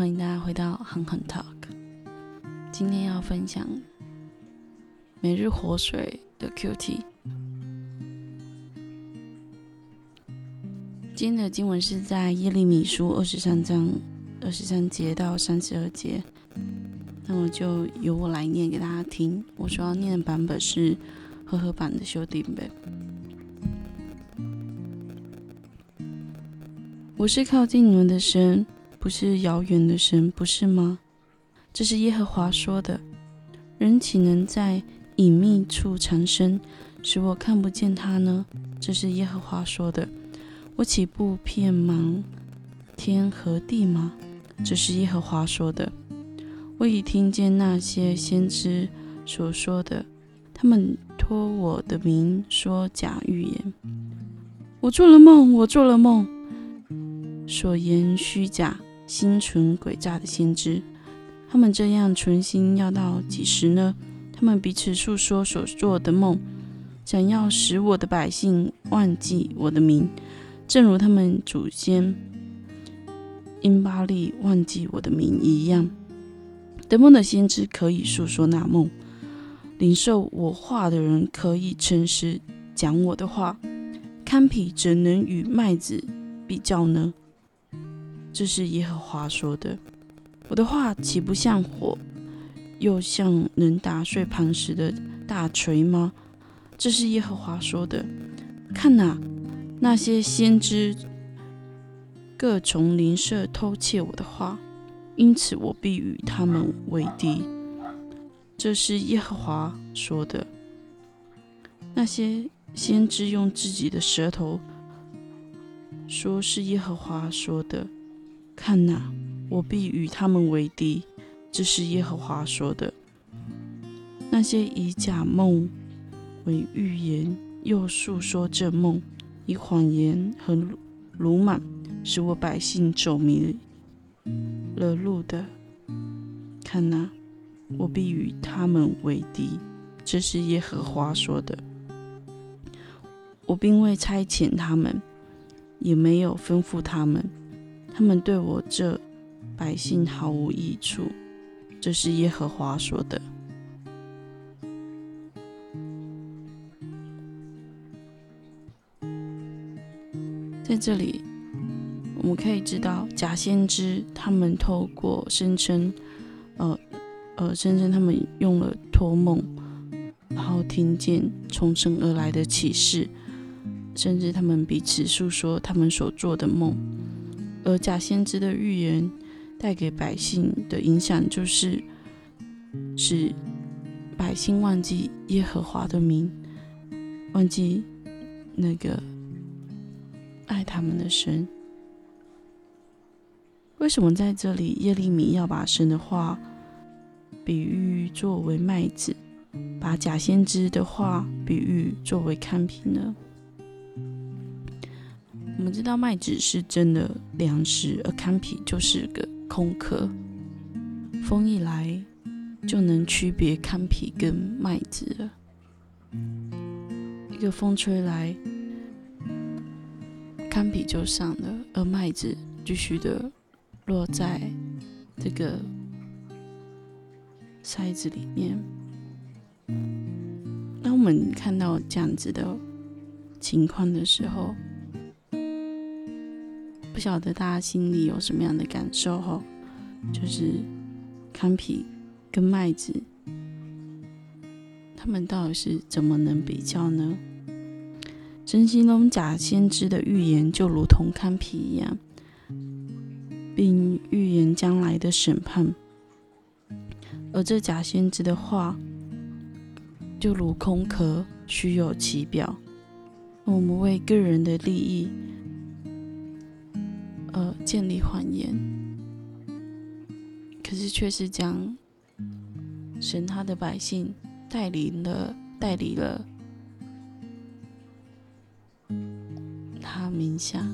欢迎大家回到狠狠 Talk。今天要分享每日活水的 QT。今天的经文是在耶利米书二十三章二十三节到三十二节，那么就由我来念给大家听。我主要念的版本是和合版的修订本。我是靠近你们的神。不是遥远的神，不是吗？这是耶和华说的。人岂能在隐秘处藏身，使我看不见他呢？这是耶和华说的。我岂不遍茫天和地吗？这是耶和华说的。我已听见那些先知所说的，他们托我的名说假预言。我做了梦，我做了梦，所言虚假。心存诡诈的先知，他们这样存心要到几时呢？他们彼此诉说所做的梦，想要使我的百姓忘记我的名，正如他们祖先因巴利忘记我的名一样。得梦的先知可以诉说那梦，领受我话的人可以诚实讲我的话。堪比怎能与麦子比较呢？这是耶和华说的，我的话岂不像火，又像能打碎磐石的大锤吗？这是耶和华说的。看哪，那些先知各从邻舍偷窃我的话，因此我必与他们为敌。这是耶和华说的。那些先知用自己的舌头说是耶和华说的。看哪，我必与他们为敌。这是耶和华说的。那些以假梦为预言，又诉说这梦，以谎言和鲁莽，使我百姓走迷了路的，看哪，我必与他们为敌。这是耶和华说的。我并未差遣他们，也没有吩咐他们。他们对我这百姓毫无益处，这是耶和华说的。在这里，我们可以知道假先知他们透过声称，呃呃，声称他们用了托梦，然后听见从神而来的启示，甚至他们彼此诉说他们所做的梦。而假先知的预言带给百姓的影响，就是使百姓忘记耶和华的名，忘记那个爱他们的神。为什么在这里耶利米要把神的话比喻作为麦子，把假先知的话比喻作为看品呢？我们知道麦子是真的粮食，而糠皮就是个空壳。风一来，就能区别糠皮跟麦子了。一个风吹来，糠皮就上了，而麦子继续的落在这个筛子里面。当我们看到这样子的情况的时候，不晓得大家心里有什么样的感受哈？就是康皮跟麦子，他们到底是怎么能比较呢？真心龙假先知的预言就如同康皮一样，并预言将来的审判；而这假先知的话，就如空壳，虚有其表。我们为个人的利益。建立谎言，可是却是将神他的百姓带领了，带离了他名下。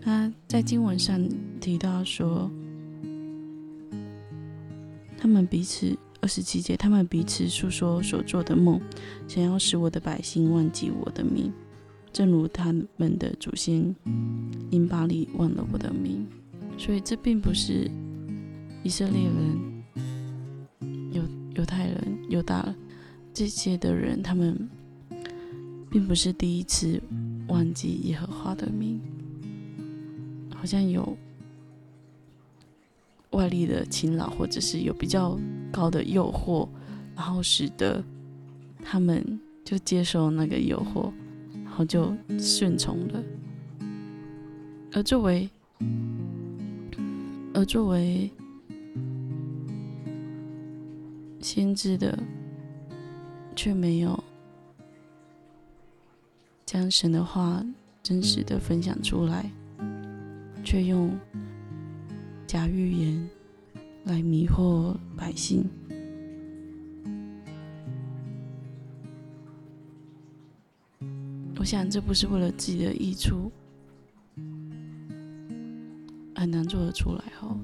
他在经文上提到说，他们彼此二十七节，他们彼此诉说所做的梦，想要使我的百姓忘记我的名。正如他们的祖先因巴利忘了我的名，所以这并不是以色列人、犹犹太人、犹大这些的人，他们并不是第一次忘记耶和华的名，好像有外力的侵扰，或者是有比较高的诱惑，然后使得他们就接受那个诱惑。然后就顺从了，而作为，而作为先知的，却没有将神的话真实的分享出来，却用假预言来迷惑百姓。我想，这不是为了自己的益处，很难做得出来哦。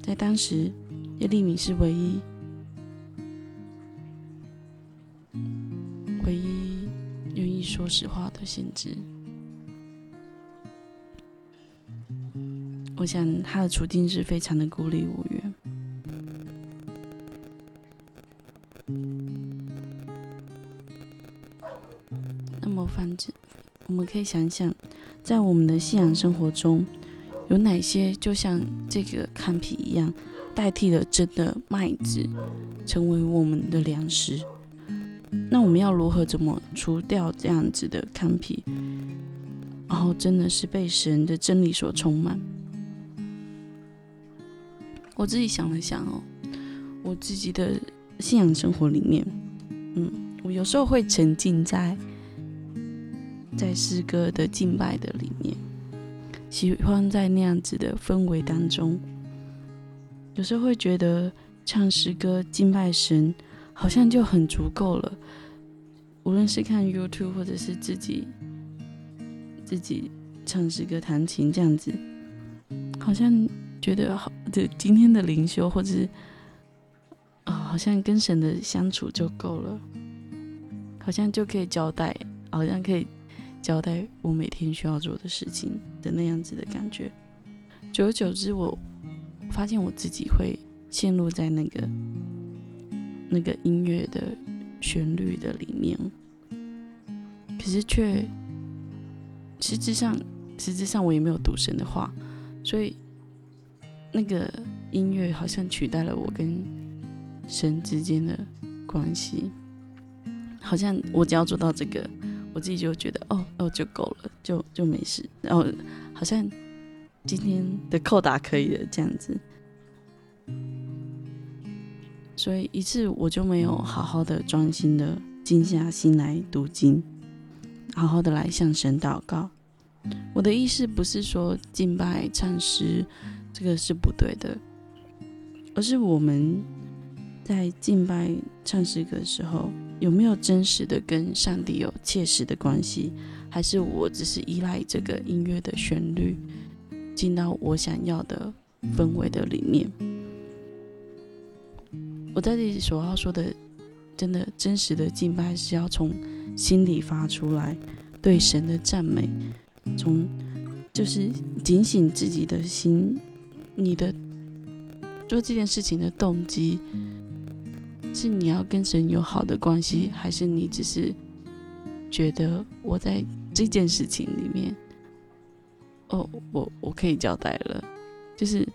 在当时，耶利米是唯一、唯一愿意说实话的先知。我想，他的处境是非常的孤立无援。反正我们可以想想，在我们的信仰生活中，有哪些就像这个看皮一样，代替了真的麦子，成为我们的粮食？那我们要如何怎么除掉这样子的看皮，然后真的是被神的真理所充满？我自己想了想哦，我自己的信仰生活里面，嗯，我有时候会沉浸在。在诗歌的敬拜的里面，喜欢在那样子的氛围当中，有时候会觉得唱诗歌敬拜神好像就很足够了。无论是看 YouTube 或者是自己自己唱诗歌弹琴这样子，好像觉得好，就今天的灵修或者是啊，好像跟神的相处就够了，好像就可以交代，好像可以。交代我每天需要做的事情的那样子的感觉，久而久之，我发现我自己会陷入在那个那个音乐的旋律的里面，可是却实质上实质上我也没有读神的话，所以那个音乐好像取代了我跟神之间的关系，好像我只要做到这个。我自己就觉得哦哦就够了，就就没事。然后好像今天的扣打可以了这样子，所以一次我就没有好好的专心的静下心来读经，好好的来向神祷告。我的意思不是说敬拜唱诗这个是不对的，而是我们在敬拜唱诗歌的时候。有没有真实的跟上帝有切实的关系，还是我只是依赖这个音乐的旋律，进到我想要的氛围的里面？我在这里所要说的，真的真实的敬拜是要从心里发出来，对神的赞美，从就是警醒自己的心，你的做这件事情的动机。是你要跟神有好的关系，还是你只是觉得我在这件事情里面，哦，我我可以交代了，就是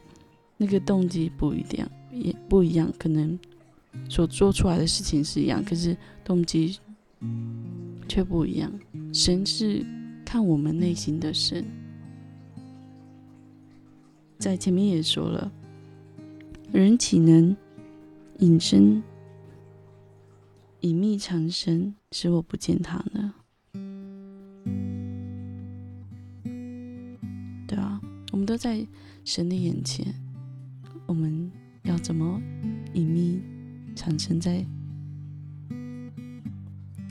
那个动机不一样，也不一样，可能所做出来的事情是一样，可是动机却不一样。神是看我们内心的神，在前面也说了，人岂能隐身？隐秘藏身，使我不见他呢？对啊，我们都在神的眼前，我们要怎么隐秘长生在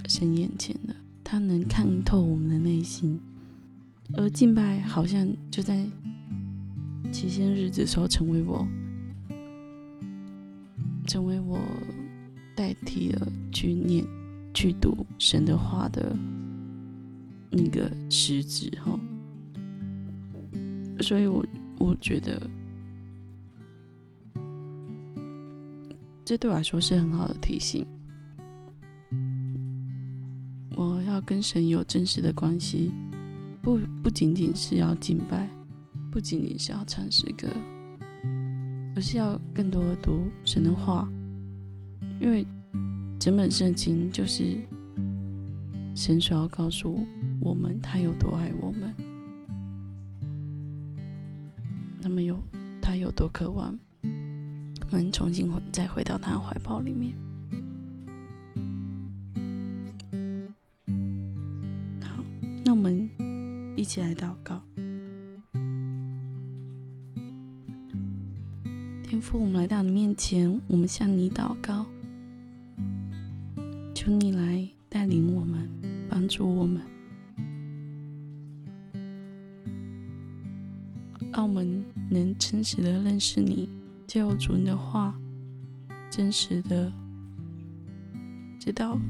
神眼前呢？他能看透我们的内心，而敬拜好像就在七仙日子时候成为我，成为我。代替了去念、去读神的话的那个实质哈。所以我我觉得，这对我来说是很好的提醒。我要跟神有真实的关系，不不仅仅是要敬拜，不仅仅是要唱诗歌，而是要更多的读神的话，因为整本圣经就是神所要告诉我们他有多爱我们。那么有他有多渴望，我们重新回再回到他怀抱里面。好，那我们一起来祷告。天父，我们来到你面前，我们向你祷告，求你来带领我们，帮助我们。让我们能真实的认识你，借主你的话，真实的知道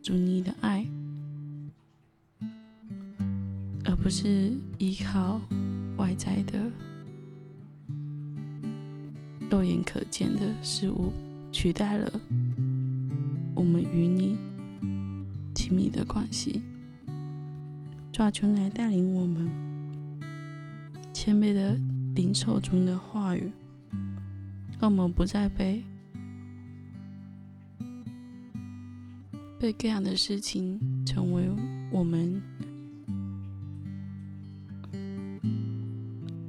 主你的爱，而不是依靠外在的肉眼可见的事物，取代了我们与你亲密的关系。抓求来带领我们。谦卑的领受主的话语，让我们不再被被各样的事情成为我们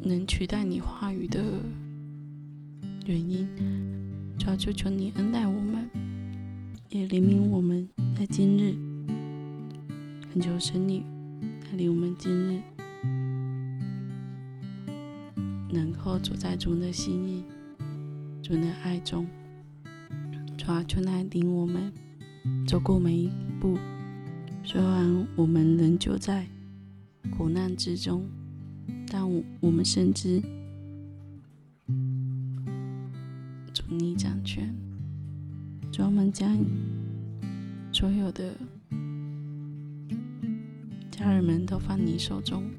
能取代你话语的原因。主要求求你恩待我们，也怜悯我们在今日，恳求神你带领我们今日。能够走在主的心意、主的爱中，主啊，求来领我们走过每一步。虽然我们仍旧在苦难之中，但我们深知主你掌权。主，我们将所有的家人们都放你手中。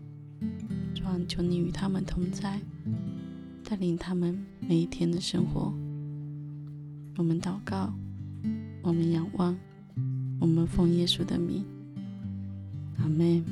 主啊，求你与他们同在。带领他们每一天的生活。我们祷告，我们仰望，我们奉耶稣的名，阿门。